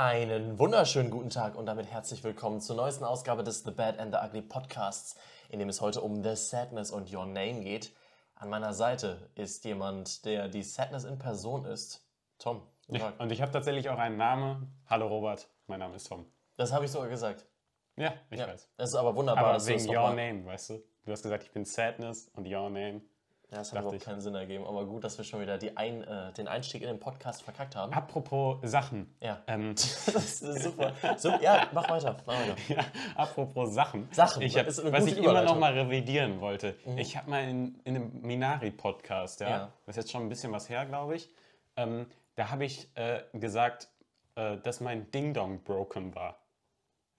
Einen wunderschönen guten Tag und damit herzlich willkommen zur neuesten Ausgabe des The Bad and the Ugly Podcasts, in dem es heute um The Sadness und Your Name geht. An meiner Seite ist jemand, der die Sadness in Person ist. Tom. Tag. Und ich habe tatsächlich auch einen Namen. Hallo Robert, mein Name ist Tom. Das habe ich sogar gesagt. Ja, ich Ja, weiß. es ist aber wunderbar, Aber dass du wegen Your. Name, weißt du? Du hast gesagt, ich bin Sadness und Your Name. Ja, das hat überhaupt ich. keinen Sinn ergeben, aber gut, dass wir schon wieder ein, äh, den Einstieg in den Podcast verkackt haben. Apropos Sachen. Ja. Ähm, Das ist super. So, ja, mach weiter, mach weiter. ja, apropos Sachen. Sachen, ich hab, was ich immer noch mal revidieren wollte. Ich habe mal in, in einem Minari-Podcast, ja, Ja. das ist jetzt schon ein bisschen was her, glaube ich, ähm, da habe ich äh, gesagt, äh, dass mein Ding-Dong broken war.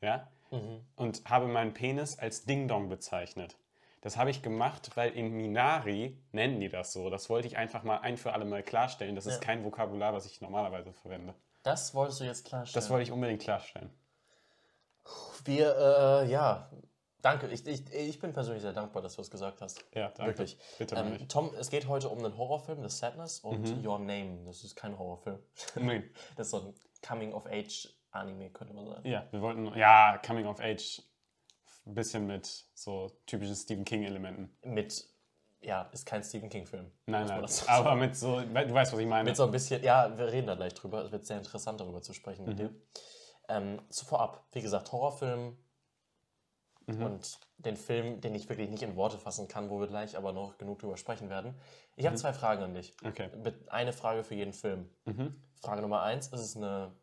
Ja? Mhm. Und habe meinen Penis als Ding-Dong bezeichnet. Das habe ich gemacht, weil in Minari nennen die das so. Das wollte ich einfach mal ein für alle Mal klarstellen. Das ist Ja. kein Vokabular, was ich normalerweise verwende. Das wolltest du jetzt klarstellen. Das wollte ich unbedingt klarstellen. Wir, äh, ja, danke. Ich, ich, ich bin persönlich sehr dankbar, dass du es gesagt hast. Ja, danke. Wirklich. Bitte Ähm. Tom, es geht heute um einen Horrorfilm, The Sadness und Mhm. Your Name. Das ist kein Horrorfilm. Nee. Das ist so ein Coming-of-Age-Anime, könnte man sagen. Ja, wir wollten, ja, Coming of Age, ein bisschen mit so typischen Stephen King-Elementen. Mit, ja, ist kein Stephen King-Film. Nein, nein, sagen. aber mit so, du weißt, was ich meine. Mit so ein bisschen, ja, wir reden da gleich drüber. Es wird sehr interessant, darüber zu sprechen Mhm. mit dir. Ähm, zuvor ab, wie gesagt, Horrorfilm Mhm. und den Film, den ich wirklich nicht in Worte fassen kann, wo wir gleich aber noch genug drüber sprechen werden. Ich Mhm. habe zwei Fragen an dich. Okay. Mit- Eine Frage für jeden Film. Mhm. Frage Nummer eins: Ist es eine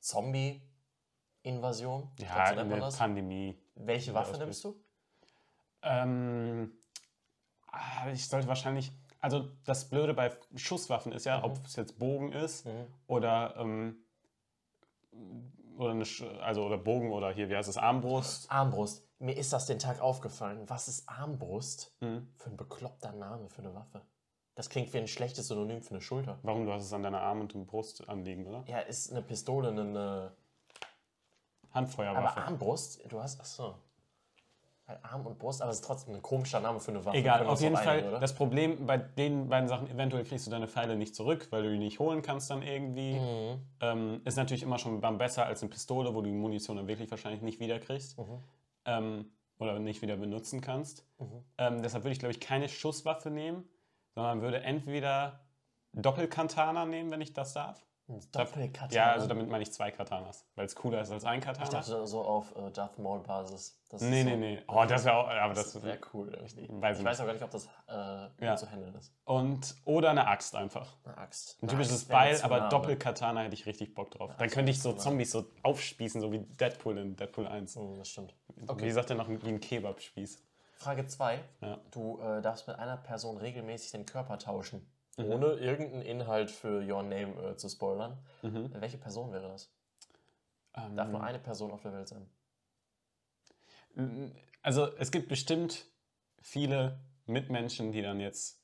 Zombie-Invasion? Ich glaub, Ja, so eine. Pandemie. Welche Waffe nimmst du? Ähm, ah, ich sollte wahrscheinlich, also das Blöde bei Schusswaffen ist ja, Mhm. ob es jetzt Bogen ist Mhm. oder, ähm, oder eine, Sch- also oder Bogen oder hier, wie heißt es, Armbrust. Armbrust. Mir ist das den Tag aufgefallen. Was ist Armbrust Mhm. für ein bekloppter Name für eine Waffe? Das klingt wie ein schlechtes Synonym für eine Schulter. Warum? Du hast es an deiner Arm und Brust anliegen, oder? Ja, ist eine Pistole eine. Aber Handfeuerwaffe. Armbrust? Du hast. Achso. Weil Arm und Brust, aber es ist trotzdem ein komischer Name für eine Waffe. Egal, auf jeden Fall, einigen, das Problem bei den beiden Sachen, eventuell kriegst du deine Pfeile nicht zurück, weil du die nicht holen kannst dann irgendwie. Mhm. Ähm, ist natürlich immer schon besser als eine Pistole, wo du die Munition dann wirklich wahrscheinlich nicht wiederkriegst. Mhm. Ähm, oder nicht wieder benutzen kannst. Mhm. Ähm, deshalb würde ich, glaube ich, keine Schusswaffe nehmen, sondern würde entweder Doppelkatana nehmen, wenn ich das darf. Ein Doppelkatana. Ja, also damit meine ich zwei Katanas, weil es cooler ist als ein Ich Katana. dachte so auf äh, Darth Maul-Basis. Das ist nee, so, nee, nee. Oh, das wäre auch, aber das, Das wäre cool. irgendwie. Weiß ich ich weiß auch gar nicht, ob das äh, Ja. zu handeln ist. Und, oder eine Axt einfach. Eine Axt. Ein typisches Beil, aber? Doppelkatana hätte ich richtig Bock drauf. Dann könnte ich so. Zombies so aufspießen, so wie Deadpool in Deadpool 1. Mhm, das stimmt. Wie sagt er noch, wie ein Kebabspieß. Frage 2. Ja. Du äh, darfst mit einer Person regelmäßig den Körper tauschen. Mhm. Ohne irgendeinen Inhalt für Your Name äh, zu spoilern. Mhm. Welche Person wäre das? Ähm, Darf nur eine Person auf der Welt sein. Also es gibt bestimmt viele Mitmenschen, die dann jetzt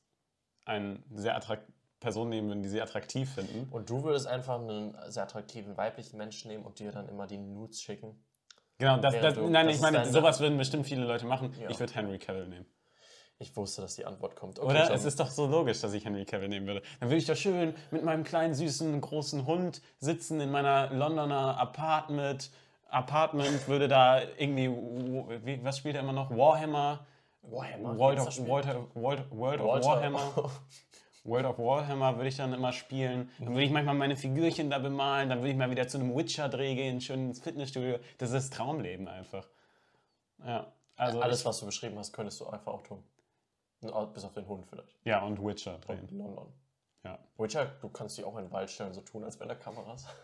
eine sehr attrakt Person nehmen würden, die sie attraktiv finden. Und du würdest einfach einen sehr attraktiven weiblichen Menschen nehmen und dir dann immer die Nudes schicken. Genau, das, das, nein, das ich meine, sowas würden bestimmt viele Leute machen. Ja. Ich würde Henry Cavill nehmen. Ich wusste, dass die Antwort kommt. Oder? Tom. Es ist doch so logisch, dass ich Henry Cavill nehmen würde. Dann würde ich da schön mit meinem kleinen, süßen, großen Hund sitzen in meiner Londoner Apartment. Apartment würde da irgendwie, wie, was spielt er immer noch? Warhammer. Warhammer. World of, Spiel? World, World, of Walter- Warhammer. World of Warhammer würde ich dann immer spielen. Dann würde ich manchmal meine Figürchen da bemalen. Dann würde ich mal wieder zu einem Witcher-Dreh gehen, schön ins Fitnessstudio. Das ist das Traumleben einfach. Ja, also. Alles, was du beschrieben hast, könntest du einfach auch tun. Bis auf den Hund vielleicht. ja, und Witcher Und drehen. London. Ja. Witcher, du kannst dich auch in den Wald stellen, so tun, als wären da Kameras.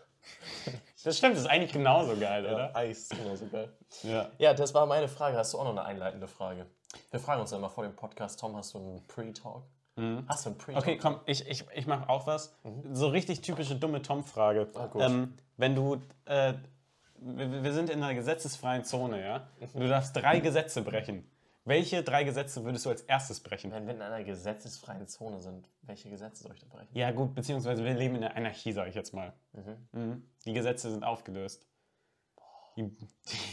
Das stimmt, das ist eigentlich genauso geil, oder? Eis, genauso geil. Ja. Ja, das war meine Frage. Hast du auch noch eine einleitende Frage? Wir fragen uns ja immer vor dem Podcast, Tom, hast du einen Pre-Talk? Hast du einen Pre-Talk? Mhm. Okay, komm, ich, ich, ich mache auch was. So richtig typische dumme Tom-Frage. Ah, ähm, wenn du, äh, wir, wir sind in einer gesetzesfreien Zone, ja? Und du darfst drei Gesetze brechen. Welche drei Gesetze würdest du als erstes brechen? Wenn wir in einer gesetzesfreien Zone sind, welche Gesetze soll ich da brechen? Ja, gut, beziehungsweise wir leben in der Anarchie, sage ich jetzt mal. Mhm. Die Gesetze sind aufgelöst. Die,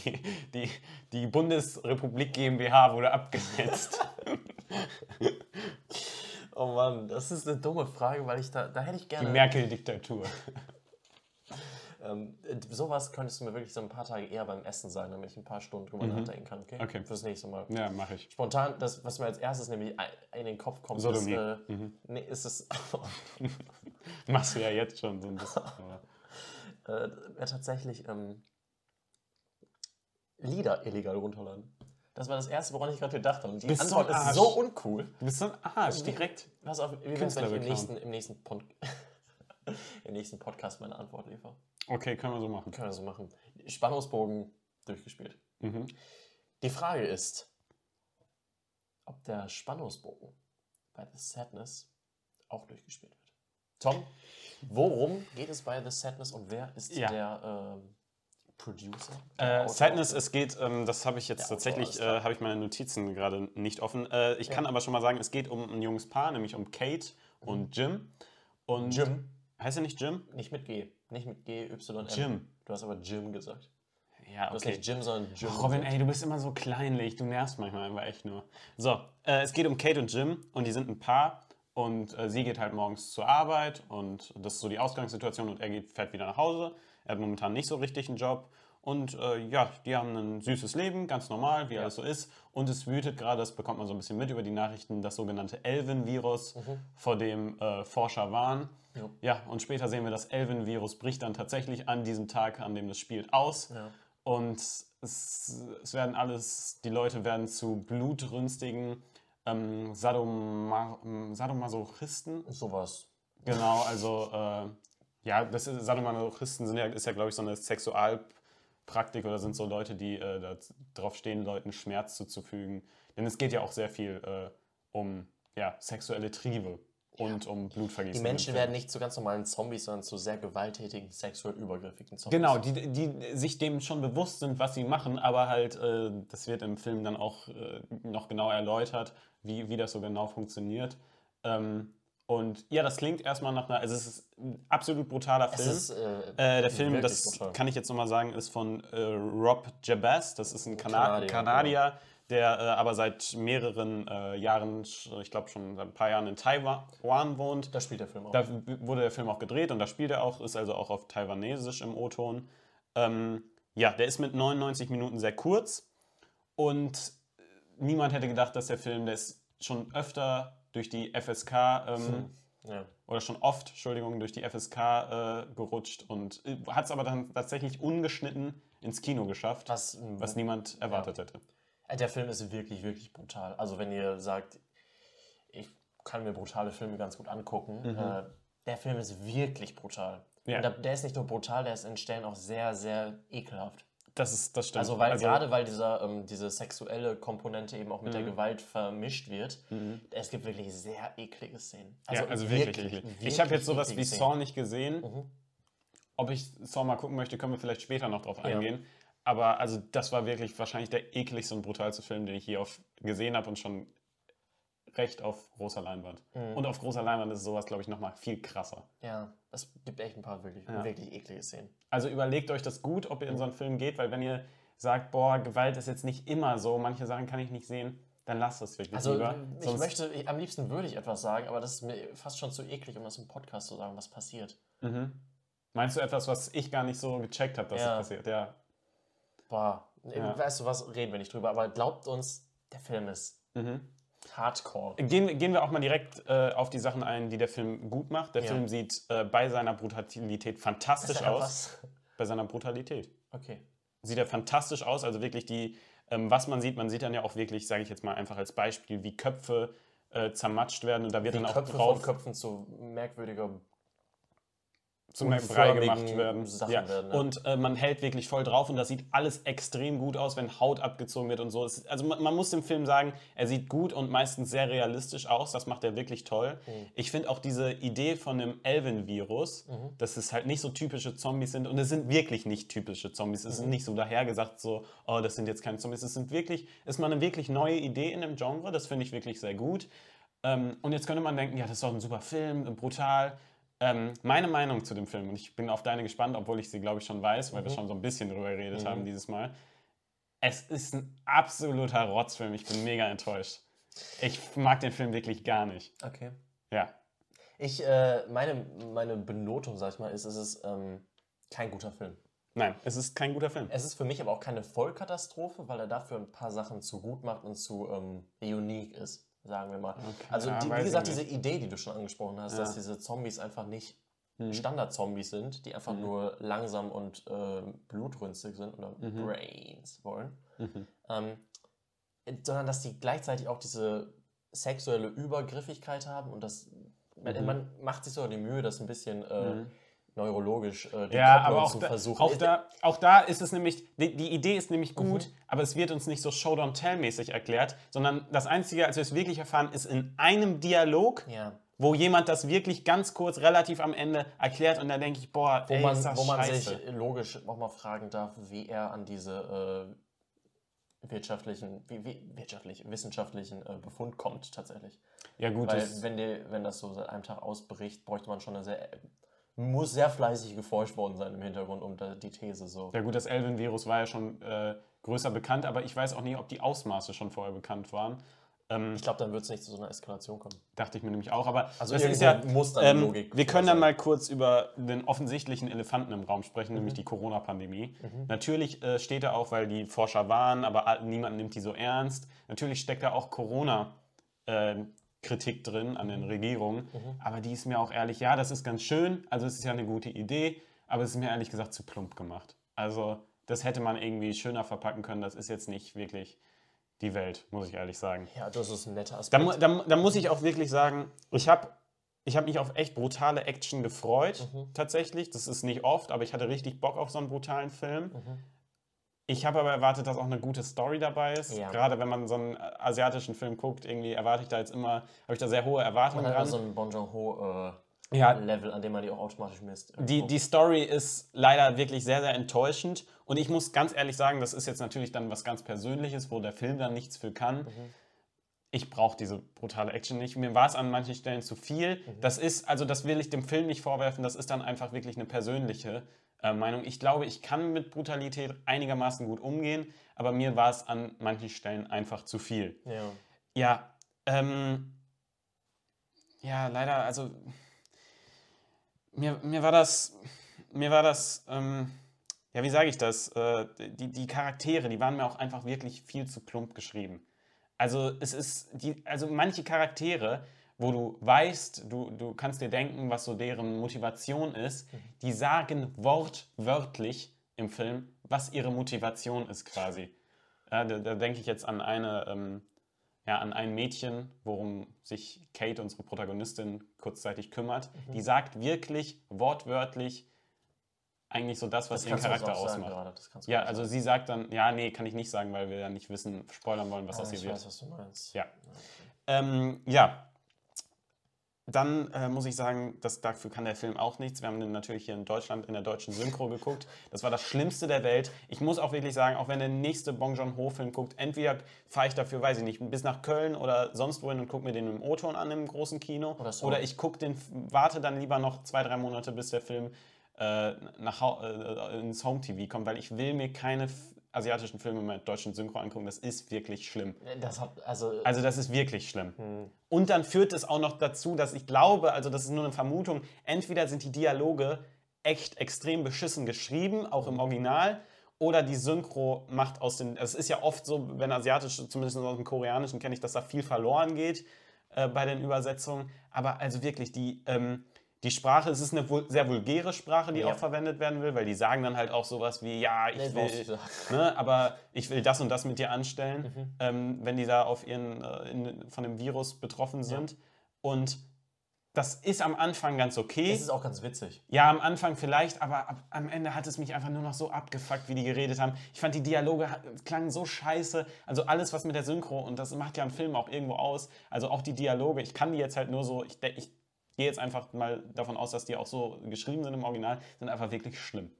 die, die, die Bundesrepublik GmbH wurde abgesetzt. Oh Mann, das ist eine dumme Frage, weil ich da, da hätte ich Die gerne. Merkel-Diktatur. Ähm, sowas könntest du mir wirklich so ein paar Tage eher beim Essen sagen, damit ich ein paar Stunden drüber Mhm. nachdenken kann, okay? Okay. Fürs nächste Mal. Ja, mache ich. Spontan, das, was mir als erstes nämlich in den Kopf kommt, ist, Sodomie. äh, Mhm. nee, ist es Machst du ja jetzt schon so ein bisschen. äh, wäre tatsächlich ähm, Lieder illegal runterladen. Das war das Erste, woran ich gerade gedacht habe. Und die Bist Antwort ist so uncool. Du bist so ein Arsch, direkt. Was auf, wie wenn ich im nächsten, im, nächsten Pod im nächsten Podcast meine Antwort liefere? Okay, können wir so machen. Können wir so machen. Spannungsbogen durchgespielt. Mhm. Die Frage ist, ob der Spannungsbogen bei The Sadness auch durchgespielt wird. Tom, worum geht es bei The Sadness und wer ist Ja. der ähm, Producer? Äh? Sadness, es geht, ähm, das habe ich jetzt Der tatsächlich, äh, habe ich meine Notizen gerade nicht offen. Äh, ich kann aber schon mal sagen, es geht um ein junges Paar, nämlich um Kate und Jim. Und Mhm. Jim, Heißt er nicht Jim? nicht mit G, nicht mit G, Y, M. Jim. Du hast aber Jim gesagt. Ja, Du hast okay. nicht Jim, sondern Jim. Robin, gesagt. ey, du bist immer so kleinlich. Du nervst manchmal einfach echt nur. So, äh, es geht um Kate und Jim und die sind ein Paar und äh, sie geht halt morgens zur Arbeit und das ist so die Ausgangssituation und er geht, fährt wieder nach Hause. Er hat momentan nicht so richtig einen Job und äh, ja, die haben ein süßes Leben, ganz normal, wie alles so ist. Und es wütet gerade, das bekommt man so ein bisschen mit über die Nachrichten, das sogenannte Elvin-Virus, vor dem äh, Forscher warnen. Ja. Ja, und später sehen wir, das Elvin-Virus bricht dann tatsächlich an diesem Tag, an dem das spielt, aus. Ja. Und es, es werden alles, die Leute werden zu blutrünstigen ähm, Sadoma, ähm, Sadomasochisten. Sowas. Genau, also äh, ja, das ist, Sadomasochisten sind ja, ist ja, glaube ich, so eine Sexualpraktik oder sind so Leute, die äh, da drauf stehen, Leuten Schmerz zuzufügen. Denn es geht ja auch sehr viel äh, um ja, sexuelle Triebe und um Die Blutvergießen. Menschen im Film. werden nicht zu ganz normalen Zombies, sondern zu sehr gewalttätigen, sexuell übergriffigen Zombies. Genau, die, die sich dem schon bewusst sind, was sie machen, aber halt, äh, das wird im Film dann auch äh, noch genau erläutert, wie, wie das so genau funktioniert. Ähm, und ja, das klingt erstmal nach einer, also es ist ein absolut brutaler Film. ist, äh, äh, der Film, das brutal. kann ich jetzt nochmal sagen, ist von äh, Rob Jabez, das ist ein Kana Kanadier, Kanadier, der äh, aber seit mehreren äh, Jahren, ich glaube schon seit ein paar Jahren in Taiwan wohnt. da spielt der Film auch. Da wurde der Film auch gedreht und da spielt er auch, ist also auch auf Taiwanesisch im O-Ton. Ähm, ja, der ist mit 99 Minuten sehr kurz und niemand hätte gedacht, dass der Film, der ist schon öfter durch die FSK ähm, ja. oder schon oft, Entschuldigung, durch die FSK äh, gerutscht und hat es aber dann tatsächlich ungeschnitten ins Kino geschafft, Was, was niemand erwartet hätte. Äh, Der Film ist wirklich, wirklich brutal. Also wenn ihr sagt, ich kann mir brutale Filme ganz gut angucken, äh, der Film ist wirklich brutal. Mhm. Ja. Und der, der ist nicht nur brutal, der ist in Stellen auch sehr, sehr ekelhaft. Das, ist, das stimmt. Also weil gerade weil dieser, ähm, diese sexuelle Komponente eben auch mit Mhm. der Gewalt vermischt wird, es gibt wirklich sehr eklige Szenen. ja, also wirklich, wirklich. Ich habe jetzt sowas wie eklige Saw nicht gesehen. Mhm. Ob ich Saw mal gucken möchte, können wir vielleicht später noch drauf eingehen. Aber also das war wirklich wahrscheinlich der ekligste und brutalste Film, den ich je auf, gesehen habe und schon recht auf großer Leinwand. Mhm. Und auf großer Leinwand ist sowas, glaube ich, nochmal viel krasser. Ja, es gibt echt ein paar wirklich, Ja. wirklich eklige Szenen. Also überlegt euch das gut, ob ihr in so einen Film geht, weil wenn ihr sagt, boah, Gewalt ist jetzt nicht immer so, manche Sachen kann ich nicht sehen, dann lasst es wirklich Also lieber. ich Sonst- möchte, ich, am liebsten würde ich etwas sagen, aber das ist mir fast schon zu eklig, um das im Podcast zu sagen, was passiert. Mhm. Meinst du etwas, was ich gar nicht so gecheckt habe, dass Ja. das passiert? Ja. Boah, Ja. weißt du was, reden wir nicht drüber, aber glaubt uns, der Film ist Mhm. Hardcore. Gehen, gehen wir auch mal direkt äh, auf die Sachen ein, die der Film gut macht. Der Ja. Film sieht äh, bei seiner Brutalität fantastisch aus. was- Bei seiner Brutalität. Okay. Sieht er fantastisch aus. Also wirklich die, ähm, was man sieht, man sieht dann ja auch wirklich, sage ich jetzt mal einfach als Beispiel, wie Köpfe äh, zermatscht werden und da wird Die dann auch Köpfe drauf von Köpfen zu merkwürdiger zum Brei gemacht werden. Ja. werden, ja. Und äh, man hält wirklich voll drauf und das sieht alles extrem gut aus, wenn Haut abgezogen wird und so. Es, also man, man muss dem Film sagen, er sieht gut und meistens sehr realistisch aus. Das macht er wirklich toll. Mhm. Ich finde auch diese Idee von dem Elvin-Virus, dass es halt nicht so typische Zombies sind und es sind wirklich nicht typische Zombies. Es Mhm. ist nicht so dahergesagt so, oh, das sind jetzt keine Zombies. Es sind wirklich, ist mal eine wirklich neue Idee in dem Genre. Das finde ich wirklich sehr gut. Ähm, und jetzt könnte man denken, ja, das ist doch ein super Film, brutal. Ähm, meine Meinung zu dem Film, und ich bin auf deine gespannt, obwohl ich sie, glaube ich, schon weiß, weil wir schon so ein bisschen drüber geredet haben dieses Mal. Es ist ein absoluter Rotzfilm. Ich bin mega enttäuscht. Ich mag den Film wirklich gar nicht. Okay. Ja. Ich, äh, meine, meine Benotung, sag ich mal, ist, es ist ähm, kein guter Film. Nein, es ist kein guter Film. Es ist für mich aber auch keine Vollkatastrophe, weil er dafür ein paar Sachen zu gut macht und zu ähm, unique ist, sagen wir mal. also, ja, die, wie gesagt, diese Idee, die du schon angesprochen hast, dass diese Zombies einfach nicht Standard-Zombies sind, die einfach nur langsam und äh, blutrünstig sind oder Brains wollen, ähm, sondern dass die gleichzeitig auch diese sexuelle Übergriffigkeit haben und das man, man macht sich so die Mühe, das ein bisschen äh, neurologisch äh, die Ja, Kopplung aber auch zu da, versuchen. auch, Ist- da, auch da ist es nämlich, die, die Idee ist nämlich gut, aber es wird uns nicht so Show-Don't-Tell-mäßig erklärt, sondern das Einzige, als wir es wirklich erfahren, ist in einem Dialog, Ja. wo jemand das wirklich ganz kurz, relativ am Ende erklärt und da denke ich, boah, wo ey, man, ist das wo man sich logisch auch mal fragen darf, wie er an diese äh, wirtschaftlichen, wie, wie, wirtschaftlich, wissenschaftlichen äh, Befund kommt tatsächlich. ja gut, Weil wenn, die, wenn das so seit einem Tag ausbricht, bräuchte man schon eine sehr, muss sehr fleißig geforscht worden sein im Hintergrund, um die These so. ja gut, das Elvin-Virus war ja schon äh, größer bekannt, aber ich weiß auch nicht, ob die Ausmaße schon vorher bekannt waren. Ähm, Ich glaube, dann wird es nicht zu so einer Eskalation kommen. Dachte ich mir nämlich auch, aber Also das ist ja, muss da die ähm, Logik wir können dann mal kurz über den offensichtlichen Elefanten im Raum sprechen, Mhm. nämlich die Corona-Pandemie. Natürlich äh, steht da auch, weil die Forscher waren, aber niemand nimmt die so ernst. Natürlich steckt da auch Corona-Kritik drin an Mhm. den Regierungen, aber die ist mir auch ehrlich, ja, das ist ganz schön, also es ist ja eine gute Idee, aber es ist mir ehrlich gesagt zu plump gemacht. Also das hätte man irgendwie schöner verpacken können, das ist jetzt nicht wirklich die Welt, muss ich ehrlich sagen. Ja, das ist ein netter Da, Aspekt. da, mu- da muss ich auch wirklich sagen, ich habe ich hab mich auf echt brutale Action gefreut, Mhm. tatsächlich. Das ist nicht oft, aber ich hatte richtig Bock auf so einen brutalen Film. Mhm. Ich habe aber erwartet, dass auch eine gute Story dabei ist. Ja. Gerade wenn man so einen äh, asiatischen Film guckt, irgendwie erwarte ich da jetzt immer, habe ich da sehr hohe Erwartungen man hat dran. so ein Bon Joon-ho äh, Ja. Level, an dem man die auch automatisch misst. Die, die Story ist leider wirklich sehr, sehr enttäuschend. Und ich muss ganz ehrlich sagen, das ist jetzt natürlich dann was ganz Persönliches, wo der Film dann nichts für kann. Ich brauche diese brutale Action nicht. Mir war es an manchen Stellen zu viel. Das ist, also das will ich dem Film nicht vorwerfen, das ist dann einfach wirklich eine persönliche äh, Meinung. Ich glaube, ich kann mit Brutalität einigermaßen gut umgehen, aber mir war es an manchen Stellen einfach zu viel. ja. Ja, ähm, ja, leider, also mir, mir war das, mir war das, ähm, ja, wie sage ich das? Äh, die, die Charaktere, die waren mir auch einfach wirklich viel zu plump geschrieben. Also es ist, die, also manche Charaktere, wo du weißt, du, du kannst dir denken, was so deren Motivation ist, die sagen wortwörtlich im Film, was ihre Motivation ist quasi. Ja, da, da denke ich jetzt an eine, ähm, ja, an ein Mädchen, worum sich Kate, unsere Protagonistin, kurzzeitig kümmert. Die sagt wirklich wortwörtlich eigentlich so das, was Das ihren Charakter ausmacht. Das Ja, also sagen. sie sagt dann, ja, nee, kann ich nicht sagen, weil wir ja nicht wissen, spoilern wollen, was Ah, das hier ich wird. weiß, was du meinst. Ja. Ähm, ja. Dann äh, muss ich sagen, dass dafür kann der Film auch nichts. Wir haben den natürlich hier in Deutschland in der deutschen Synchro geguckt. Das war das Schlimmste der Welt. Ich muss auch wirklich sagen, auch wenn der nächste Bong Joon-ho-Film guckt, entweder fahre ich dafür, weiß ich nicht, bis nach Köln oder sonst wohin und gucke mir den im O-Ton an im großen Kino. Oder so. Oder ich gucke den, warte dann lieber noch zwei, drei Monate, bis der Film äh, nach, äh, ins Home-TV kommt, weil ich will mir keine asiatischen Filme mit deutschen Synchro angucken. Das ist wirklich schlimm. Das hat, also, Also das ist wirklich schlimm. Hm. Und dann führt es auch noch dazu, dass ich glaube, also das ist nur eine Vermutung, entweder sind die Dialoge echt extrem beschissen geschrieben, auch im Original, oder die Synchro macht aus den. Es ist ja oft so, wenn asiatisch, zumindest aus dem Koreanischen kenne ich, dass da viel verloren geht äh, bei den Übersetzungen. Aber also wirklich, die, ähm, die Sprache, es ist eine sehr vulgäre Sprache, die Ja. auch verwendet werden will, weil die sagen dann halt auch sowas wie, ja, ich Nee, will, ne, aber ich will das und das mit dir anstellen, Mhm. ähm, wenn die da auf ihren, äh, in, von dem Virus betroffen sind. Und das ist am Anfang ganz okay. es ist auch ganz witzig. Ja, am Anfang vielleicht, aber ab, am Ende hat es mich einfach nur noch so abgefuckt, wie die geredet haben. Ich fand die Dialoge klangen so scheiße. Also alles, was mit der Synchro, und das macht ja einen Film auch irgendwo aus. Also auch die Dialoge, ich kann die jetzt halt nur so, ich, ich gehe jetzt einfach mal davon aus, dass die auch so geschrieben sind im Original, sind einfach wirklich schlimm.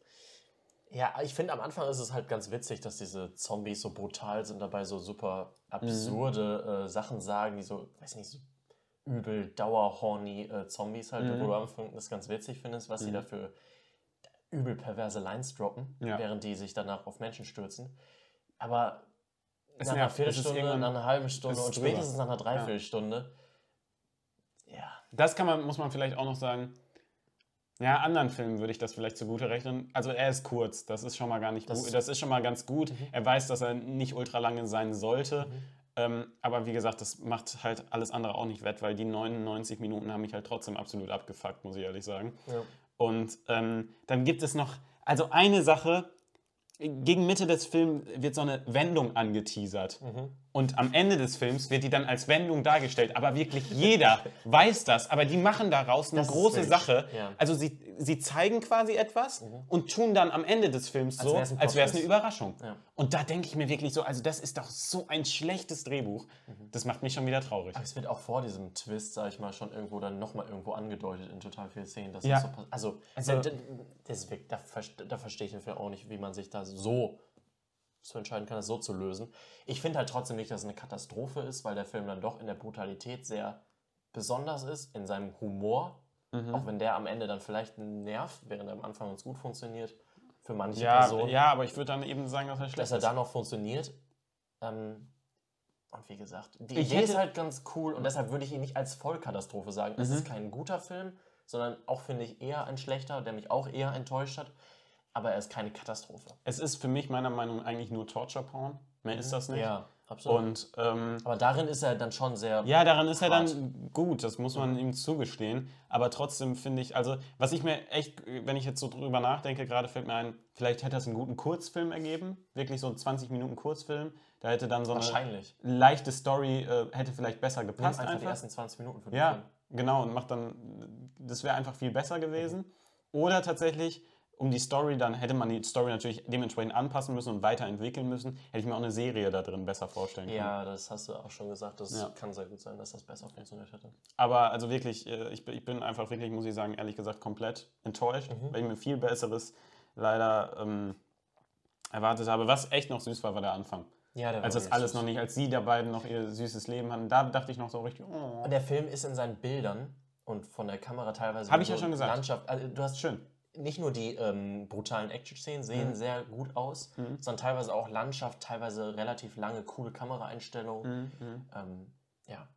Ja, ich finde am Anfang ist es halt ganz witzig, dass diese Zombies so brutal sind, dabei so super absurde äh, Sachen sagen, die so, weiß nicht, so übel dauerhorny äh, Zombies halt, wo du am Anfang das ganz witzig findest, was sie dafür übel perverse Lines droppen, Ja. während die sich danach auf Menschen stürzen. Aber Es nach einer Viertelstunde, nach einer halben Stunde und spätestens nach einer Dreiviertelstunde, ja, Das kann man, muss man vielleicht auch noch sagen. Ja, anderen Filmen würde ich das vielleicht zugute rechnen. Also er ist kurz, das ist schon mal gar nicht Das gut. Das ist schon mal ganz gut. Er weiß, dass er nicht ultra lange sein sollte. Mhm. Ähm, aber wie gesagt, das macht halt alles andere auch nicht wett, weil die 99 Minuten haben mich halt trotzdem absolut abgefuckt, muss ich ehrlich sagen. Ja. Und ähm, dann gibt es noch, also eine Sache, gegen Mitte des Films wird so eine Wendung angeteasert. Mhm. Und am Ende des Films wird die dann als Wendung dargestellt. Aber wirklich jeder weiß das. Aber die machen daraus eine Das große. Sache. Ja. Also sie, sie zeigen quasi etwas und tun dann am Ende des Films so, als wäre es eine. Überraschung. Ja. Und da denke ich mir wirklich so, also das ist doch so ein schlechtes Drehbuch. Mhm. Das macht mich schon wieder traurig. Aber es wird auch vor diesem Twist, sag ich mal, schon irgendwo dann nochmal irgendwo angedeutet in total vielen Szenen. Dass Ja. das so pass- also, Also- da, da verstehe ich den Film auch nicht, wie man sich da so zu entscheiden kann, das so zu lösen. Ich finde halt trotzdem nicht, dass es eine Katastrophe ist, weil der Film dann doch in der Brutalität sehr besonders ist, in seinem Humor. Mhm. Auch wenn der am Ende dann vielleicht nervt, während er am Anfang ganz gut funktioniert. Für manche Ja, Personen ja, aber ich würde dann eben sagen, dass er schlecht dass er ist. da noch funktioniert. Ähm, und wie gesagt, die Ich Idee hätte- ist halt ganz cool und deshalb würde ich ihn nicht als Vollkatastrophe sagen. Es Mhm. ist kein guter Film, sondern auch, finde ich, eher ein schlechter, der mich auch eher enttäuscht hat. Aber er ist keine Katastrophe. Es ist für mich meiner Meinung nach eigentlich nur Torture Porn. Mehr ist das nicht. Ja, absolut. Und ähm, Aber darin ist er dann schon sehr. ja, daran ist er Hart. dann gut, das muss man ihm zugestehen. Aber trotzdem finde ich, also was ich mir echt, wenn ich jetzt so drüber nachdenke, gerade fällt mir ein, vielleicht hätte es einen guten Kurzfilm ergeben. Wirklich so einen 20 Minuten Kurzfilm. Da hätte dann so eine leichte Story, äh, hätte vielleicht besser Nimm gepasst einfach, die einfach. ersten 20 Minuten für den Ja, Film. genau, und macht dann, das wäre einfach viel besser gewesen. Oder tatsächlich, um die Story, dann hätte man die Story natürlich dementsprechend anpassen müssen und weiterentwickeln müssen, hätte ich mir auch eine Serie da drin besser vorstellen können. Ja, das hast du auch schon gesagt. Das Ja. kann sehr gut sein, dass das besser funktioniert hätte. Aber also wirklich, äh, ich, bin- einfach wirklich, muss ich sagen, ehrlich gesagt, komplett enttäuscht, Mhm. weil ich mir viel Besseres leider ähm, erwartet habe. Was echt noch süß war, war der Anfang. Ja, der war Als das alles süß. noch nicht, als sie der beiden noch ihr süßes Leben hatten, da dachte ich noch so richtig, oh. Und der Film ist in seinen Bildern und von der Kamera teilweise. Hab wie ich ja schon gesagt. Landschaft. Also, du hast Schön. Nicht nur die ähm, brutalen Action-Szenen sehen Mhm. sehr gut aus, sondern teilweise auch Landschaft, teilweise relativ lange, coole Kameraeinstellungen. Mhm. Ähm, ja.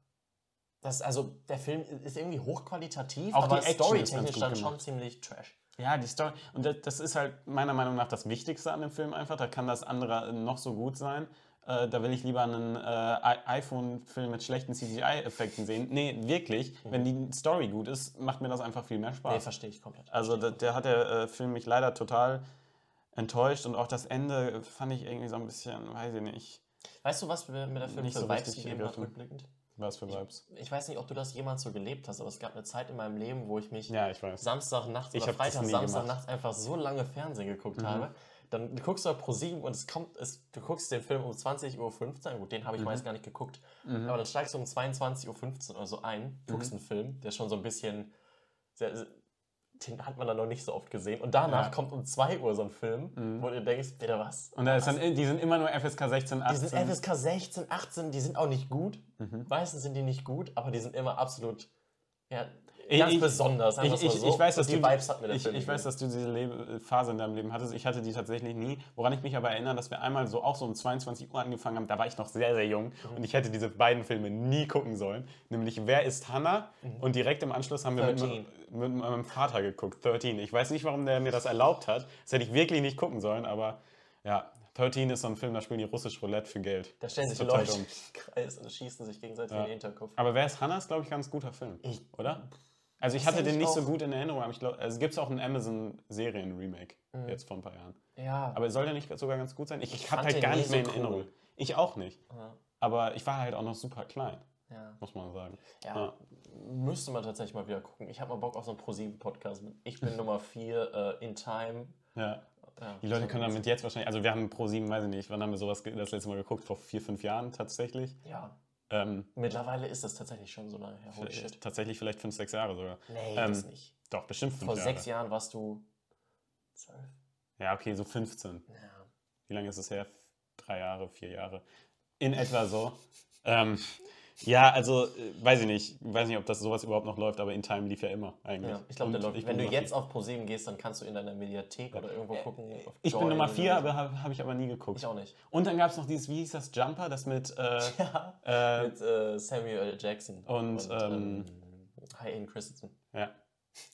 Das, also, der Film ist irgendwie hochqualitativ, Auch aber storytechnisch dann schon ziemlich trash. Ja, die Story. Und das, das ist halt meiner Meinung nach das Wichtigste an dem Film einfach. Da kann das andere noch so gut sein. Äh, da will ich lieber einen äh, iPhone-Film mit schlechten CGI-Effekten sehen. Nee, wirklich. Wenn die Story gut ist, macht mir das einfach viel mehr Spaß. Nee, verstehe ich komplett. Also da, der hat der äh, Film mich leider total enttäuscht und auch das Ende fand ich irgendwie so ein bisschen, weiß ich nicht, Weißt du, was mir mir der Film Nicht für so Vibes gegeben hat, rückblickend? was für Vibes. Ich weiß nicht, ob du das jemals so gelebt hast, aber es gab eine Zeit in meinem Leben, wo ich mich Ja, ich weiß. Samstagnachts Ich oder Freitag, nie Samstag gemacht. nachts einfach so lange Fernsehen geguckt habe. Dann guckst du pro 7 und es kommt, es, du guckst den Film um 20.15 Uhr, gut, den habe ich meist gar nicht geguckt, aber dann steigst du um 22.15 Uhr oder so ein, guckst einen Film, der schon so ein bisschen, sehr, den hat man dann noch nicht so oft gesehen und danach Ja. kommt um 2 Uhr so ein Film, wo du denkst, bitte was? Und da ist dann, die sind immer nur FSK 16, 18. Die sind FSK 16, 18, die sind auch nicht gut. Mhm. Meistens sind die nicht gut, aber die sind immer absolut ja, ganz ich- besonders. Ich, ich, so. ich, weiß, dass die du, Vibes hat mir der ich, Film ich weiß, dass du diese Lebe Phase in deinem Leben hattest. Ich hatte die tatsächlich nie. Woran ich mich aber erinnere, dass wir einmal so auch so um 22 Uhr angefangen haben. Da war ich noch sehr, sehr jung Mhm. und ich hätte diese beiden Filme nie gucken sollen. Nämlich Wer ist Hannah? Und direkt im Anschluss haben wir mit, 13. mit meinem Vater geguckt. 13. Ich weiß nicht, warum der mir das erlaubt hat. Das hätte ich wirklich nicht gucken sollen, aber ja. 13 ist so ein Film, da spielen die russisch Roulette für Geld. Da stellen sich Leute im Kreis und schießen sich gegenseitig in den Hinterkopf. Aber Wer ist Hannah ist, glaube ich, ganz guter Film. Ich- oder? Also ich hatte den ich nicht so gut in Erinnerung, aber ich glaube, es gibt auch einen Amazon-Serien-Remake jetzt vor ein paar Jahren. Ja, Aber soll der nicht sogar ganz gut sein? Ich, ich habe fand halt gar nicht mehr so in Erinnerung. cool. Ich auch nicht. ja, Aber ich war halt auch noch super klein, ja. muss man sagen. ja. Ja. Müsste man tatsächlich mal wieder gucken. Ich habe mal Bock auf so einen ProSieben-Podcast mit Ich bin Nummer 4 äh, in Time. Ja. Ja, Die Leute können damit jetzt wahrscheinlich, also wir haben Pro 7, weiß ich nicht, wann haben wir sowas das letzte Mal geguckt? Vor vier, fünf Jahren tatsächlich. Ja, Ähm, mittlerweile ist das tatsächlich schon so lange her. Holy shit. tatsächlich vielleicht fünf, sechs Jahre sogar. Nee, Ähm, das nicht. Doch, bestimmt fünf Vor Jahre. sechs Jahren warst du zwölf. Ja, okay, so 15. Ja. Wie lange ist es her? Drei Jahre, vier Jahre. In etwa so. ähm, ja, also, äh, weiß ich nicht. Weiß nicht, ob das sowas überhaupt noch läuft, aber In Time lief ja immer eigentlich. Ja, ich glaube, der Und läuft. Wenn bin du Nummer jetzt auf ProSieben gehst, dann kannst du in deiner Mediathek oder irgendwo gucken. auf Ich bin Joy Nummer oder vier, so. aber habe hab ich aber nie geguckt. Ich auch nicht. Und dann gab es noch dieses, wie hieß das, Jumper, das mit, äh, äh, Mit äh, Samuel L. Jackson Und, ähm, Hayden Christensen. ja.